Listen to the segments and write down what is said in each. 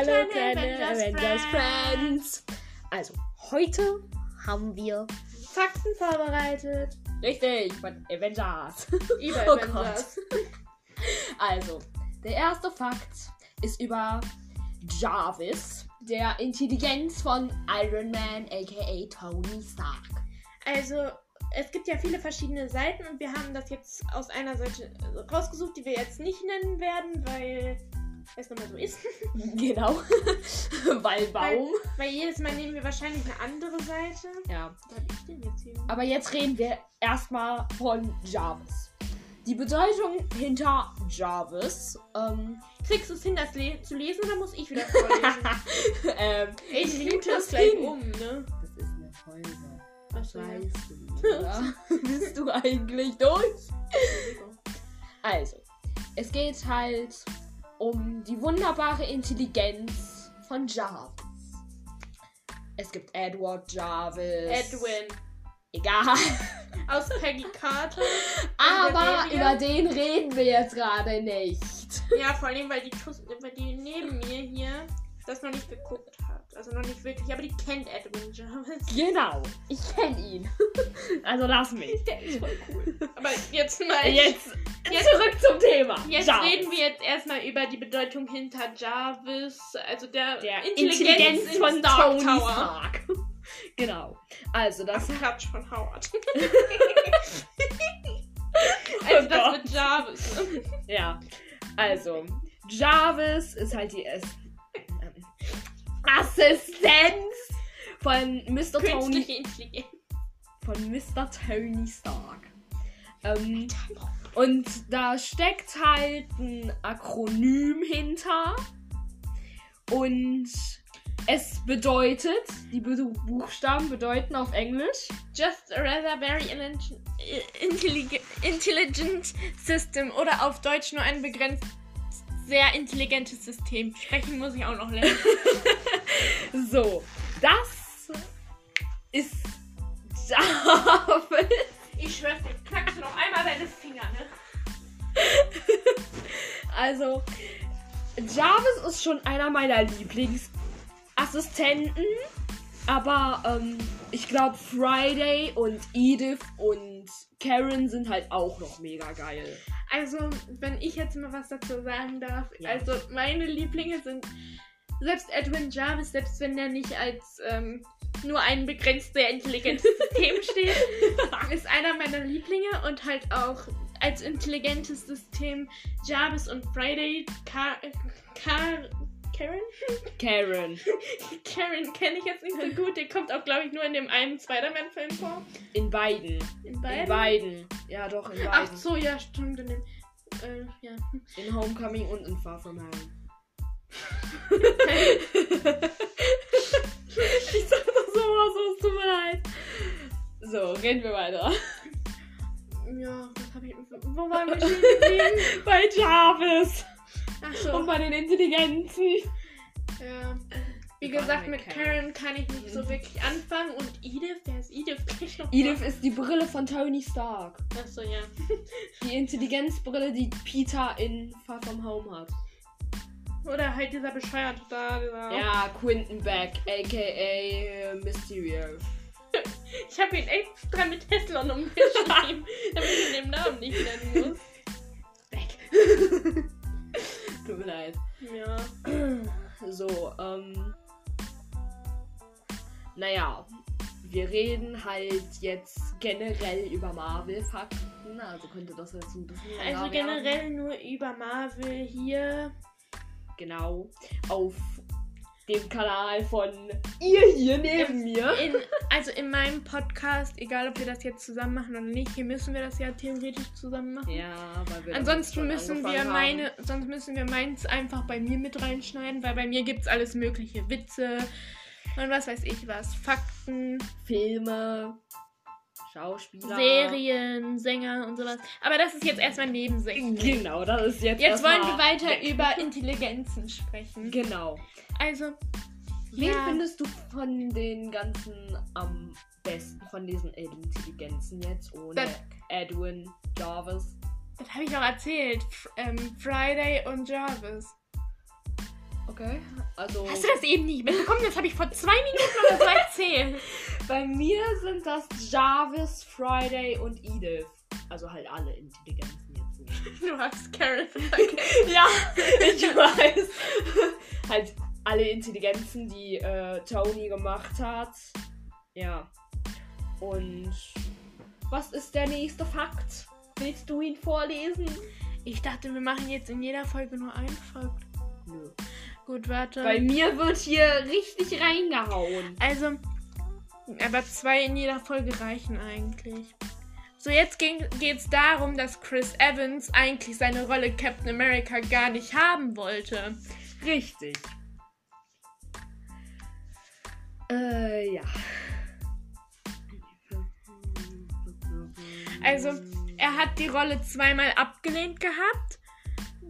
Hallo kleine Avengers Friends. Also, heute haben wir Fakten vorbereitet. richtig von Avengers. Über Oh Avengers. Also, der erste Fakt ist über Jarvis, der Intelligenz von Iron Man aka Tony Stark. Also, es gibt ja viele verschiedene Seiten und wir haben das jetzt aus einer Seite rausgesucht, die wir jetzt nicht nennen werden, weil es nun mal so ist. Genau. Weil Baum. Weil jedes Mal nehmen wir wahrscheinlich eine andere Seite. Ja. Was jetzt hier? Aber jetzt reden wir erstmal von Jarvis. Die Bedeutung hinter Jarvis. Ähm, Kriegst du es hin, das le zu lesen oder muss ich wieder vorlesen? ähm, ich mute das gleich hin. um, ne? Das ist eine Folge. Ja. weißt du, oder? Bist du eigentlich durch? Also, es geht halt um die wunderbare Intelligenz von Jarvis. Es gibt Edward Jarvis. Edwin. Egal. Aus Peggy Carter. Aber über den reden wir jetzt gerade nicht. Ja, vor allem, weil die, weil die neben mir hier das noch nicht geguckt hat. Also noch nicht wirklich, aber die kennt Edwin Jarvis. Genau. Ich kenne ihn. Also lass mich. Der ist voll cool. Aber jetzt mal. Jetzt, Jetzt- zurück zum Thema. Jetzt Jarvis. reden wir jetzt erstmal über die Bedeutung hinter Jarvis, also der, der Intelligenz, Intelligenz von Stark Tony Tower. Stark. Genau. Also das Das Klatsch von Howard. Oh also das Gott. mit Jarvis. Ja, also Jarvis ist halt die ähm, Assistenz von Mr. Tony Intelligenz. von Mr. Tony Stark. Ähm, und da steckt halt ein Akronym hinter und es bedeutet, die Be- Buchstaben bedeuten auf Englisch Just a rather very intelligent, intelligent, intelligent system oder auf Deutsch nur ein begrenzt sehr intelligentes System. Sprechen muss ich auch noch lernen. So, das ist Jarvis. Ich schwör's dir, knackst du noch einmal deine Finger, ne? Also, Jarvis ist schon einer meiner Lieblingsassistenten. Aber ähm, ich glaube, Friday und Edith und Karen sind halt auch noch mega geil. Also, wenn ich jetzt mal was dazu sagen darf, Ja. also meine Lieblinge sind selbst Edwin Jarvis, selbst wenn er nicht als ähm, nur ein begrenzt sehr intelligentes System steht, ist einer meiner Lieblinge und halt auch als intelligentes System Jarvis und Friday. Ka Ka Karen? Karen. Karen kenne ich jetzt nicht so gut. Der kommt auch, glaube ich, nur in dem einen Spider-Man-Film vor. In beiden. In In beiden. beiden. Ja, doch, in Ach beiden. so, ja, stimmt. In dem, äh, ja. In Homecoming und in Far From Home. ich sag sowas, so, es tut mir leid. So, reden wir weiter. Ja, was habe ich. Wo waren wir stehen geblieben? Bei Jarvis. Ach so. Und bei den Intelligenzen. Ja. Wie gesagt, mit Karen kann ich nicht so wirklich anfangen. Und Edith, wer ist Edith? Edith ist die Brille von Tony Stark. Ach so, ja. Die Intelligenzbrille, die Peter in Far From Home hat. Oder halt dieser bescheuerte da. Dieser Ja, Quentin Beck, a.k.a. Mysterio. Ich habe ihn extra mit Tesla umgeschrieben, damit ich den Namen nicht nennen muss. Beck. Tut mir leid. Ja. So, ähm. Naja, wir reden halt jetzt generell über Marvel-Fakten. Also könnte das jetzt ein bisschen. Also werden. generell nur über Marvel hier. Genau. Auf dem Kanal von ihr hier neben mir. In, also in meinem Podcast, egal ob wir das jetzt zusammen machen oder nicht, hier müssen wir das ja theoretisch zusammen machen. Ja, weil wir Ansonsten müssen wir meine, sonst müssen wir meins einfach bei mir mit reinschneiden, weil bei mir gibt's alles mögliche Witze und was weiß ich was, Fakten, haben. Filme, Schauspieler. Serien, Sänger und sowas. Aber das ist jetzt erstmal Nebensächlich. Genau, das ist jetzt. Jetzt wollen wir weiter weg. über Intelligenzen sprechen. Genau. Also, Wen ja, findest du von den ganzen am besten von diesen Intelligenzen jetzt ohne Das- Edwin, Jarvis? das habe ich auch erzählt. F ähm, Friday und Jarvis. Okay. Also. Hast du das eben nicht mitbekommen? Das habe ich vor zwei Minuten oder so erzählt. Bei mir sind das Jarvis, Friday und Edith. Also halt alle Intelligenzen jetzt nicht. Du hast vergessen. ja, ich weiß. halt alle Intelligenzen, die äh, Tony gemacht hat. Ja. Und was ist der nächste Fakt? Willst du ihn vorlesen? Ich dachte, wir machen jetzt in jeder Folge nur einen Fakt. Nö. Gut, warte. Bei mir wird hier richtig reingehauen. Also, aber zwei in jeder Folge reichen eigentlich. So, jetzt geht es darum, dass Chris Evans eigentlich seine Rolle Captain America gar nicht haben wollte. Richtig. Äh, ja. Also, er hat die Rolle zweimal abgelehnt gehabt,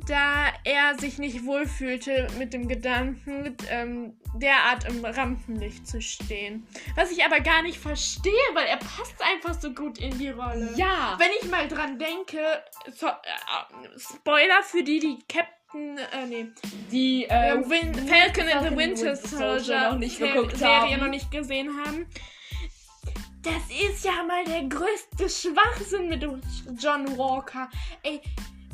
da er sich nicht wohlfühlte mit dem Gedanken, ähm, derart im Rampenlicht zu stehen. Was ich aber gar nicht verstehe, weil er passt einfach so gut in die Rolle. Ja. Wenn ich mal dran denke, so, äh, Spoiler für die, die Captain, äh, nee, Die äh, äh, Win Falcon and the Winter Soldier noch nicht geguckt Serie haben. noch nicht gesehen haben. Das ist ja mal der größte Schwachsinn mit John Walker. Ey,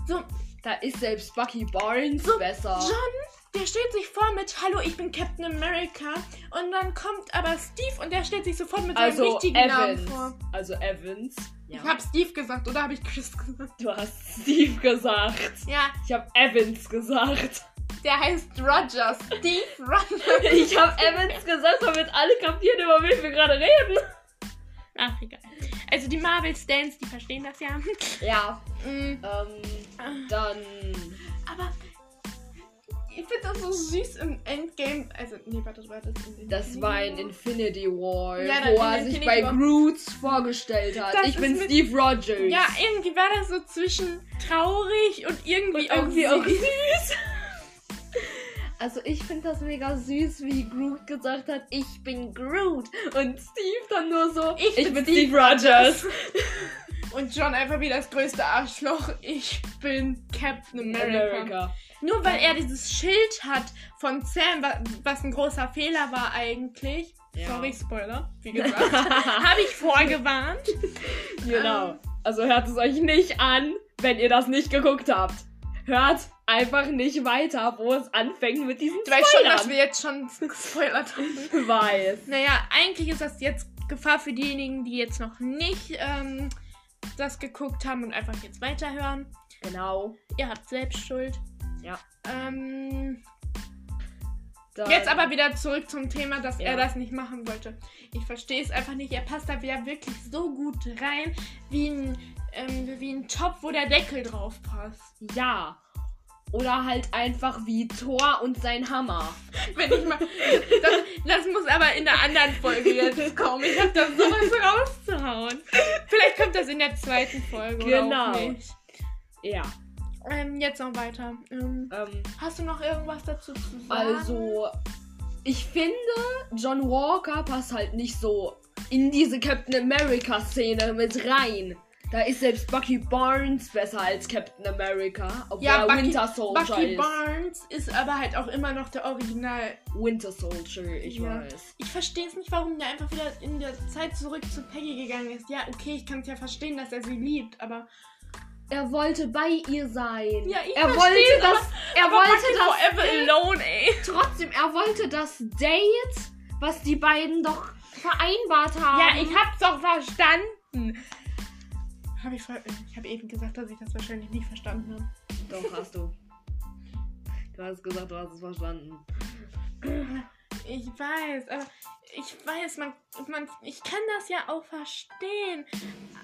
so, Da ist selbst Bucky Barnes So, besser. John, der stellt sich vor mit Hallo, ich bin Captain America. Und dann kommt aber Steve und der stellt sich sofort mit seinem also richtigen Namen Evans. vor. Also Evans. Ja. Ich hab Steve gesagt, oder habe ich Chris gesagt? du hast Steve gesagt. Ja, Ich habe Evans gesagt. der heißt Roger. Steve Roger. Ich habe Evans gesagt, damit alle kapieren, über wen wir gerade reden. Ach, egal. Also die Marvel-Stans, die verstehen das ja. Ja. Mm, Ähm, dann. aber ich finde das so süß im Endgame. Also, nee, warte, warte. Das, Das war in Infinity War, Ja, wo er sich Infinity bei War. Groot vorgestellt hat. Das ich bin Steve Rogers. Ja, irgendwie war das so zwischen traurig und irgendwie, Und irgendwie auch süß. süß. Also ich finde das mega süß, wie Groot gesagt hat, ich bin Groot. Und Steve dann nur so, Ich bin Steve Rogers. Und John einfach wie das größte Arschloch. Ich bin Captain America. Nur weil er dieses Schild hat von Sam, wa- was ein großer Fehler war eigentlich. Ja. Sorry, Spoiler, wie gesagt. Habe ich vorgewarnt. Genau. Also hört es euch nicht an, wenn ihr das nicht geguckt habt. Hört einfach nicht weiter, wo es anfängt mit diesem Du weißt schon, Spoilern. dass wir jetzt schon gespoilert haben. weiß. Naja, eigentlich ist das jetzt Gefahr für diejenigen, die jetzt noch nicht ähm, das geguckt haben und einfach jetzt weiterhören. Genau. Ihr habt selbst Schuld. Ja. Ähm, Dann- jetzt aber wieder zurück zum Thema, dass Ja. er das nicht machen wollte. Ich verstehe es einfach nicht. Er passt da wieder wirklich so gut rein, wie ein, ähm, wie ein Topf, wo der Deckel drauf passt. Ja. Oder halt einfach wie Thor und sein Hammer. Wenn ich mal. Das, das muss aber in einer anderen Folge jetzt kommen. Ich hab da sowas rauszuhauen. Vielleicht kommt das in der zweiten Folge. Genau. Oder auch nicht. Ja. Ähm, jetzt noch weiter. Ähm, Ähm, hast du noch irgendwas dazu zu sagen? also, ich finde, John Walker passt halt nicht so in diese Captain America-Szene mit rein. Da ist selbst Bucky Barnes besser als Captain America, obwohl Ja, Bucky- Winter Soldier Bucky ist. Barnes ist aber halt auch immer noch der Original. Winter Soldier, ich Ja. weiß. Ich verstehe es nicht, warum der einfach wieder in der Zeit zurück zu Peggy gegangen ist. Ja, okay, ich kann es ja verstehen, dass er sie liebt, aber. Er wollte bei ihr sein. Ja, ich er wollte das. Er aber wollte Bucky das. Forever alone, ey. Trotzdem, er wollte das Date, was die beiden doch vereinbart haben. Ja, ich hab's doch verstanden. Hab ich, ich habe eben gesagt, dass ich das wahrscheinlich nicht verstanden habe. Doch, hast du. Du hast gesagt, du hast es verstanden. Ich weiß, aber ich weiß, man, man, ich kann das ja auch verstehen.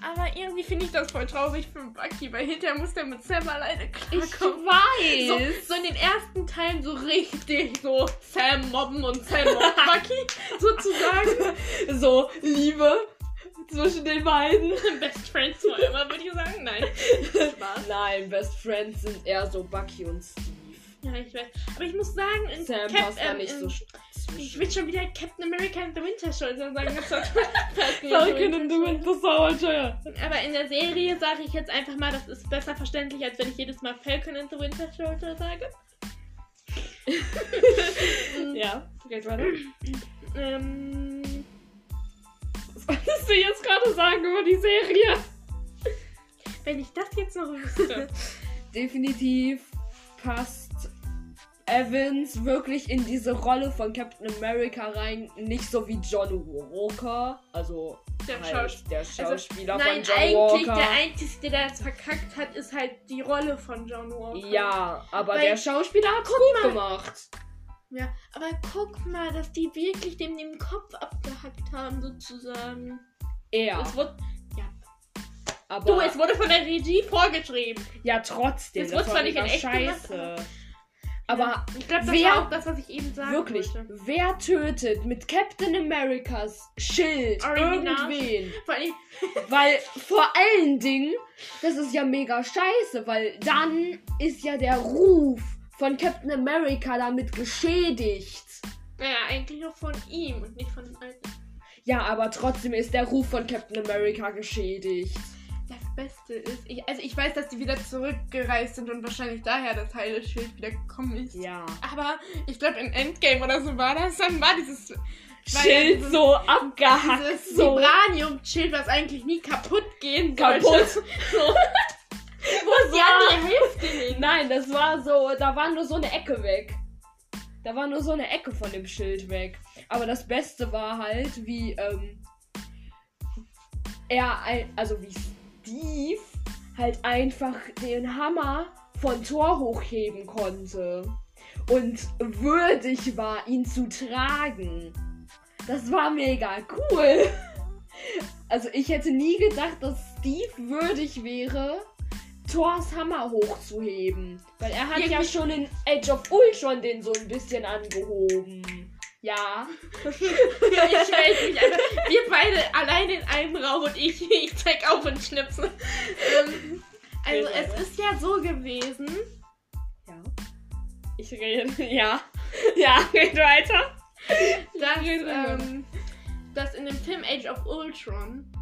Aber irgendwie finde ich das voll traurig für Bucky, weil hinterher muss der mit Sam alleine Ich klarkommen. weiß. So, so in den ersten Teilen so richtig so Sam mobben und Sam mobbt Bucky sozusagen. So, Liebe zwischen den beiden. Best Friends forever, würde ich sagen. Nein. Spaß. Nein, Best Friends sind eher so Bucky und Steve. Ja, ich weiß. Aber ich muss sagen, in Sam Cap- passt da ähm, nicht in- so sch- Ich zwischen. will schon wieder Captain America and the Winter Soldier sagen. Falcon and the Winter Soldier. Aber in der Serie sage ich jetzt einfach mal, das ist besser verständlich, als wenn ich jedes Mal Falcon and the Winter Soldier sage. Ja, geht weiter. Ähm, Was wolltest du jetzt gerade sagen über die Serie? wenn ich das jetzt noch wüsste. Definitiv passt Evans wirklich in diese Rolle von Captain America rein. Nicht so wie John Walker. Also Der halt Schauspieler. der Also, Schauspieler Nein, von John eigentlich Walker. der Einzige, der es verkackt hat, ist halt die Rolle von John Walker. Ja, aber Weil- der Schauspieler Guck gut mal. gemacht. Ja, aber guck mal, dass die wirklich dem den Kopf abgehackt haben, sozusagen. Er. Es wurde, Aber du, es wurde von der Regie vorgeschrieben. ja, trotzdem. Es Das wurde war zwar nicht in echt gemacht, scheiße. Aber Ich glaube, das Wer- auch das, was ich eben sagen wirklich, wollte. wer tötet mit Captain Americas Schild Original. irgendwen? Weil vor allen Dingen, das ist ja mega scheiße, weil dann ist ja der Ruf von Captain America damit geschädigt. naja, eigentlich nur von ihm und nicht von dem Alten. Ja, aber trotzdem ist der Ruf von Captain America geschädigt. Das Beste ist, ich, also ich weiß, dass die wieder zurückgereist sind und wahrscheinlich daher das heile Schild wieder gekommen ist. Ja. Aber ich glaube, in Endgame oder so war das, dann war dieses ja Schild dieses- so abgehackt, Dieses so Vibranium-Schild, was eigentlich nie kaputt gehen sollte. kaputt. So. Wo ist die andere Hälfte? Nein, das war so, da war nur so eine Ecke weg. Da war nur so eine Ecke von dem Schild weg. Aber das Beste war halt, wie ähm, er, also wie Steve halt einfach den Hammer von Thor hochheben konnte. Und würdig war, ihn zu tragen. Das war mega cool. Also ich hätte nie gedacht, dass Steve würdig wäre, Thors Hammer hochzuheben. Weil er hat ja schon in Age of Ultron den so ein bisschen angehoben. Ja. Ich melde mich einfach. Wir beide allein in einem Raum und ich, ich zeig auf und schnipse. Ähm, also Geht es ist ja so gewesen. Ja. Ich rede. Ja. Ja, geht weiter. dass, ähm, dass in dem Film Age of Ultron.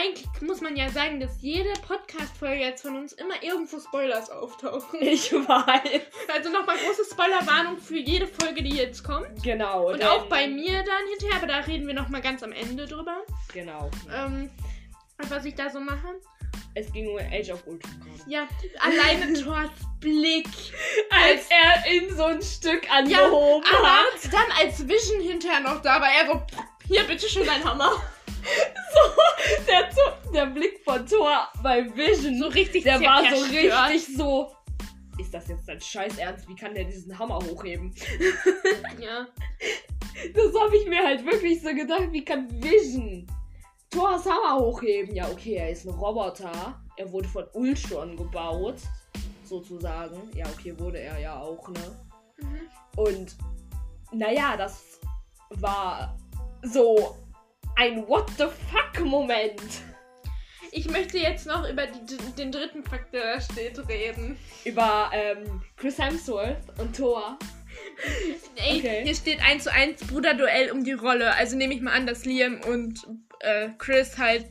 Eigentlich muss man ja sagen, dass jede Podcast-Folge jetzt von uns immer irgendwo Spoilers auftauchen. Ich weiß. Also nochmal große Spoilerwarnung für jede Folge, die jetzt kommt. Genau. Und auch bei mir dann hinterher, aber da reden wir nochmal ganz am Ende drüber. Genau. Ähm, was ich da so mache. Es ging um Age of Ultron. Ja, alleine Thors Blick. Als er ihn so ein Stück Ja, angehoben aber hat. dann als Vision hinterher noch da war, er so, hier, bitteschön, dein Hammer. So, der, der Blick von Thor bei Vision. So richtig der war so zerstört. richtig so. Ist das jetzt dein Scheiß Ernst? Wie kann der diesen Hammer hochheben? Ja. Das habe ich mir halt wirklich so gedacht. Wie kann Vision Thors Hammer hochheben? Ja, okay, er ist ein Roboter. Er wurde von Ultron gebaut. Sozusagen. Ja, okay, wurde er ja auch, ne? Mhm. Und naja, das war so ein What the fuck Moment. Ich möchte jetzt noch über die, den dritten Fakt, der da steht, reden. Über ähm, Chris Hemsworth und Thor. Ey, Okay. hier steht 1 zu 1 Bruderduell um die Rolle. Also nehme ich mal an, dass Liam und äh, Chris halt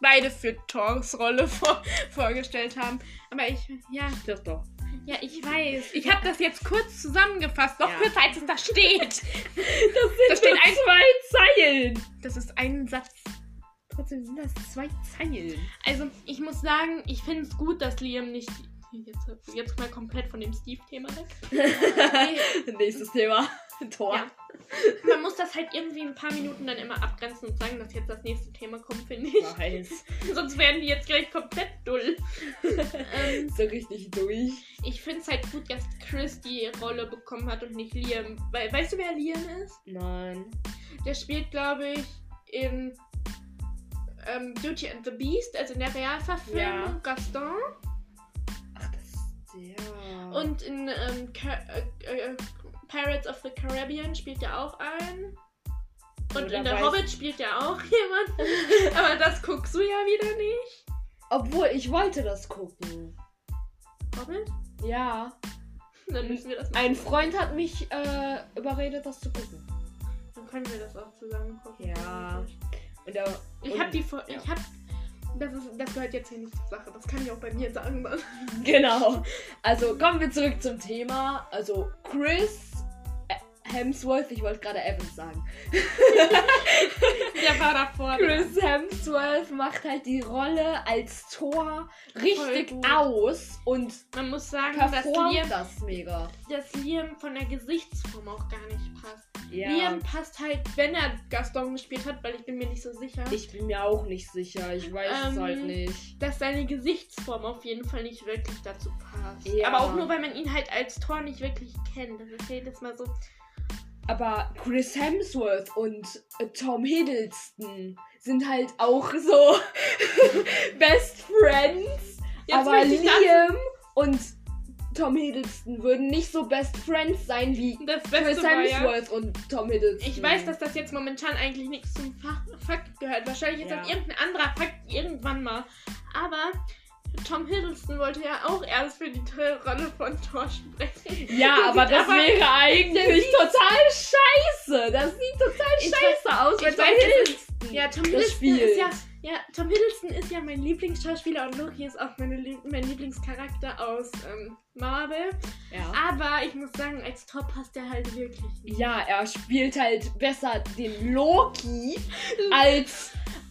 beide für Thors Rolle vor, vorgestellt haben. Aber ich, ja, Das doch. Ja, ich weiß. Ich habe das jetzt kurz zusammengefasst. Noch Ja. kürzer, als es da steht. Das sind Da steht nur ein- zwei Zeilen. Das ist ein Satz. Trotzdem sind das zwei Zeilen. Also, ich muss sagen, ich finde es gut, dass Liam nicht. Jetzt, jetzt mal komplett von dem Steve-Thema weg. Nächstes Thema. Thor. Ja. Man muss das halt irgendwie ein paar Minuten dann immer abgrenzen und sagen, dass jetzt das nächste Thema kommt, finde ich. Weiß. Sonst werden die jetzt gleich komplett dull. ähm, So richtig durch. ich finde es halt gut, dass Chris die Rolle bekommen hat und nicht Liam. Weil, weißt du, wer Liam ist? Nein. Der spielt, glaube ich, in ähm, Beauty and the Beast, also in der Realverfilmung, Ja. Gaston. Ach, das ist der. Und in ähm, Ca äh, äh, Pirates of the Caribbean spielt er auch ein. Und Oder in der Hobbit spielt ja auch jemand. Aber das guckst du ja wieder nicht. Obwohl, ich wollte das gucken. Hobbit? Ja. Dann müssen wir das machen. Ein Freund hat mich äh, überredet, das zu gucken. Dann können wir das auch zusammen gucken. Ja. Und er, Ich habe die Fo- ja. ich habe das, ist, das gehört jetzt hier nicht zur Sache. Das kann ich auch bei mir sagen. Dann. Genau. Also kommen wir zurück zum Thema. Also Chris äh, Hemsworth, ich wollte gerade Evans sagen. Der war davor. Chris Hemsworth macht halt die Rolle als Thor richtig aus und Man muss sagen, dass Liam, das mega. dass Liam von der Gesichtsform auch gar nicht passt. Ja. Liam passt halt, wenn er Gaston gespielt hat, weil ich bin mir nicht so sicher, Ich bin mir auch nicht sicher. Ich weiß es Ähm, halt nicht. dass seine Gesichtsform auf jeden Fall nicht wirklich dazu passt. Ja. Aber auch nur, weil man ihn halt als Tor nicht wirklich kennt. Das ist jedes Mal so. Aber Chris Hemsworth und äh, Tom Hiddleston sind halt auch so Best Friends. Jetzt aber Liam und Tom Hiddleston würden nicht so Best Friends sein wie Chris war ja, Hemsworth und Tom Hiddleston. Ich weiß, dass das jetzt momentan eigentlich nichts zum Fa Fakt gehört. Wahrscheinlich ist Ja. das irgendein anderer Fakt irgendwann mal. Aber Tom Hiddleston wollte ja auch erst für die Rolle von Thor sprechen. Ja, aber das aber- wäre eigentlich total scheiße. Das sieht total Ich scheiße aus, ich wenn Tom weiß, es Hiddleston Ja, Tom das Hiddleston ist ja, ja, Tom Hiddleston ist ja mein Lieblingsschauspieler und Loki ist auch meine mein Lieblingscharakter aus ähm, Marvel. Ja. Aber ich muss sagen, als Thor passt er halt wirklich nicht. Ja, er spielt halt besser den Loki als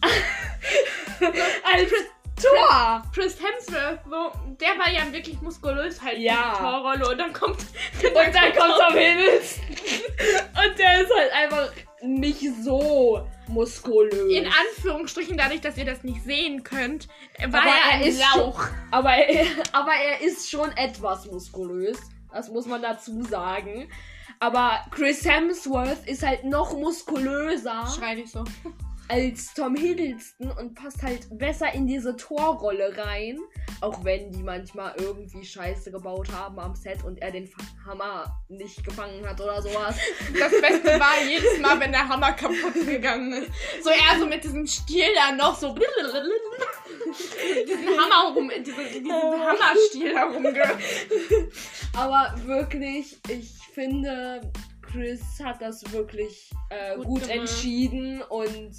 als Thor. Chris Hemsworth, so, der war ja wirklich muskulös halt Ja. in die Torrolle und dann kommt Und dann kommt Tom Hiddleston. Und der ist halt einfach nicht so muskulös. in Anführungsstrichen dadurch, dass ihr das nicht sehen könnt, war Aber er er ein ist Lauch. aber, er, aber er ist schon etwas muskulös. Das muss man dazu sagen. Aber Chris Hemsworth ist halt noch muskulöser Schrei nicht so. Als Tom Hiddleston und passt halt besser in diese Torrolle rein. Auch wenn die manchmal irgendwie Scheiße gebaut haben am Set und er den Hammer nicht gefangen hat oder sowas. Das Beste war jedes Mal, wenn der Hammer kaputt gegangen ist. So er so mit diesem Stiel da noch so diesen Hammer rum, diese, diesen Hammerstiel herumge. Aber wirklich, ich finde, Chris hat das wirklich äh, Gut gut, entschieden und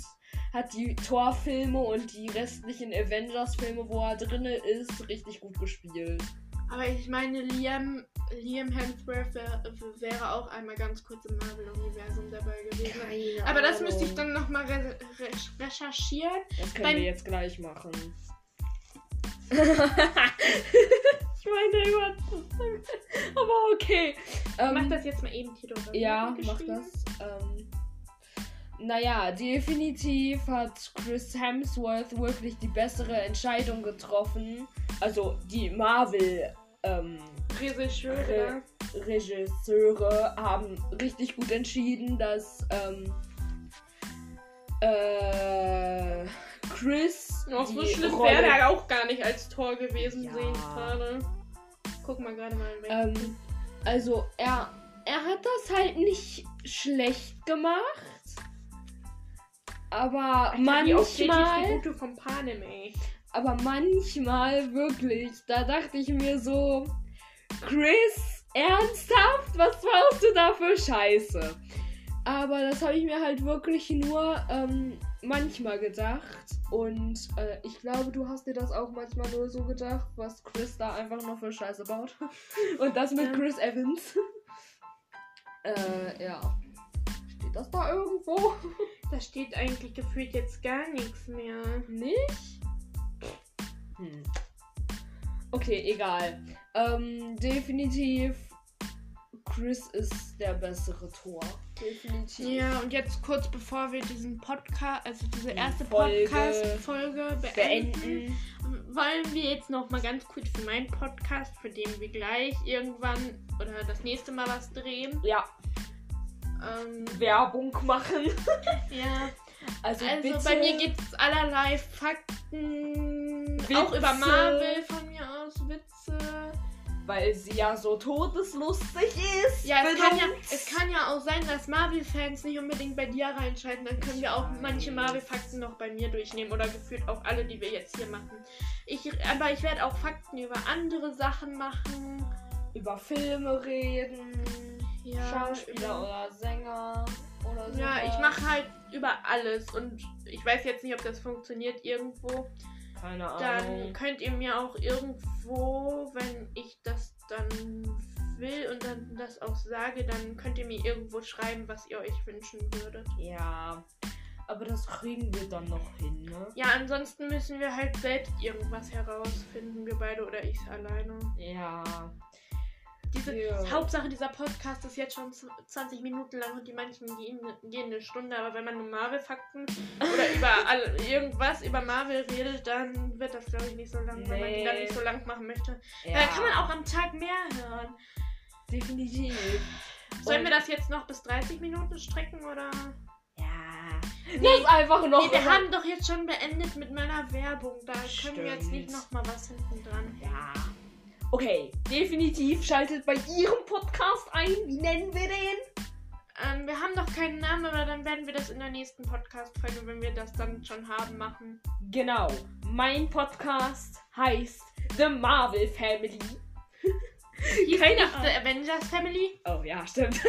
hat die Torfilme und die restlichen Avengers-Filme, wo er drin ist, richtig gut gespielt. Aber ich meine, Liam, Liam Hemsworth wär, wäre auch einmal ganz kurz im Marvel-Universum dabei gewesen. Keine Aber das müsste ich dann nochmal re re recherchieren. Das können beim- wir jetzt gleich machen. ich meine, über. Aber okay. Ähm, mach das jetzt mal eben hier drüber. Ja, mach das. Ähm, naja, definitiv hat Chris Hemsworth wirklich die bessere Entscheidung getroffen. Also die Marvel ähm, Regisseure. Re Regisseure haben richtig gut entschieden, dass ähm, äh, Chris Noch so schlimm wäre er auch gar nicht als Tor gewesen, Ja. sehe ich gerade. Guck mal gerade mal. Ähm, also er, er hat das halt nicht schlecht gemacht. Aber die manchmal, Tribute vom Panem, ey. aber manchmal wirklich, da dachte ich mir so, Chris, ernsthaft, was machst du da für Scheiße? Aber das habe ich mir halt wirklich nur ähm, manchmal gedacht. Und äh, ich glaube, du hast dir das auch manchmal nur so gedacht, was Chris da einfach noch für Scheiße baut. Und das mit. Chris Evans. äh, ja. Steht das da irgendwo? Da steht eigentlich gefühlt jetzt gar nichts mehr. Nicht? Hm. Okay, egal. Ähm, definitiv. Chris ist der bessere Tor. Definitiv. Ja, und jetzt kurz bevor wir diesen Podcast, also diese Die erste Folge Podcast-Folge beenden, Beenden. wollen wir jetzt noch mal ganz kurz für meinen Podcast, für den wir gleich irgendwann oder das nächste Mal was drehen. Ja, Ähm, Werbung machen. ja, Also, also bei mir gibt es allerlei Fakten, auch Witze. über Marvel von mir aus, Witze. Weil sie ja so todeslustig ist. Ja, es kann ja, es kann ja auch sein, dass Marvel-Fans nicht unbedingt bei dir reinschalten. Dann können wir auch manche Marvel-Fakten noch bei mir durchnehmen oder gefühlt auch alle, die wir jetzt hier machen. Ich, aber ich werde auch Fakten über andere Sachen machen. über Filme reden. Ja, Schauspieler oder Sänger oder so. Ja, ich mache halt über alles und ich weiß jetzt nicht, ob das funktioniert irgendwo. Keine Dann Ahnung. könnt ihr mir auch irgendwo, wenn ich das dann will und dann das auch sage, dann könnt ihr mir irgendwo schreiben, was ihr euch wünschen würdet. Ja. Aber das kriegen wir dann noch hin, ne? Ja, ansonsten müssen wir halt selbst irgendwas herausfinden, wir beide oder ich alleine. Ja. Diese Ja. Hauptsache, dieser Podcast ist jetzt schon z- 20 Minuten lang und die manchen gehen, gehen eine Stunde, aber wenn man nur Marvel-Fakten oder über all, irgendwas über Marvel redet, dann wird das, glaube ich, nicht so lang, wenn man die dann Nee. nicht so lang machen möchte. ja. Da kann man auch am Tag mehr hören. Definitiv. Sollen Und- wir das jetzt noch bis 30 Minuten strecken oder? Ja. Nee, Lass einfach noch. nee, wir haben doch jetzt schon beendet mit meiner Werbung. Da können wir jetzt nicht Stimmt. noch mal was hinten dran. Ja. Okay, definitiv schaltet bei Ihrem Podcast ein. Wie nennen wir den? Ähm, wir haben noch keinen Namen, aber dann werden wir das in der nächsten Podcast-Folge, wenn wir das dann schon haben, machen. Genau. Mein Podcast heißt The Marvel Family. Hieß Keine nicht Ahnung. The Avengers Family? Oh ja, stimmt.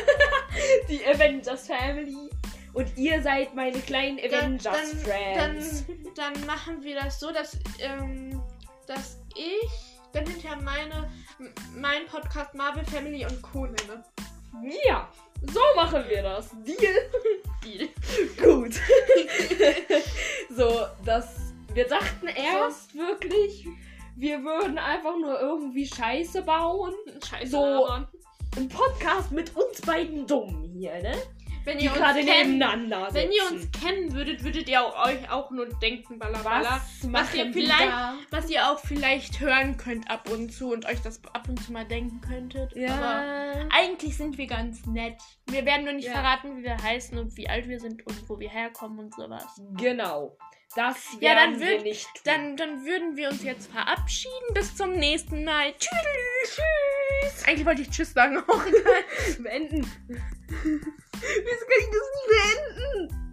Die Avengers Family. Und ihr seid meine kleinen Avengers dann, Friends. dann, dann machen wir das so, dass, ähm, dass ich dann hinterher meine, mein Podcast Marvel Family und Co. nenne. Ja, so machen wir das. Deal. Deal. Gut. so, das. Wir dachten erst wirklich, wir würden einfach nur irgendwie Scheiße bauen. Scheiße. So. Ein Podcast mit uns beiden Dummen hier, ne? Wenn ihr, uns gerade nebeneinander wenn ihr sitzen. uns kennen würdet, würdet ihr auch, euch auch nur denken, balabala. was, machen ihr vielleicht-? Was ihr auch vielleicht hören könnt ab und zu und euch das ab und zu mal denken könntet. Aber Ja. eigentlich sind wir ganz nett. Wir werden nur nicht Ja. verraten, wie wir heißen und wie alt wir sind und wo wir herkommen und sowas. Genau. Das ja, dann würd, wir nicht tun. Dann, dann würden wir uns jetzt verabschieden. Bis zum nächsten Mal. Tschüss. Tschüss. Eigentlich wollte ich Tschüss sagen. Auch beenden. Wieso kann ich das nicht beenden?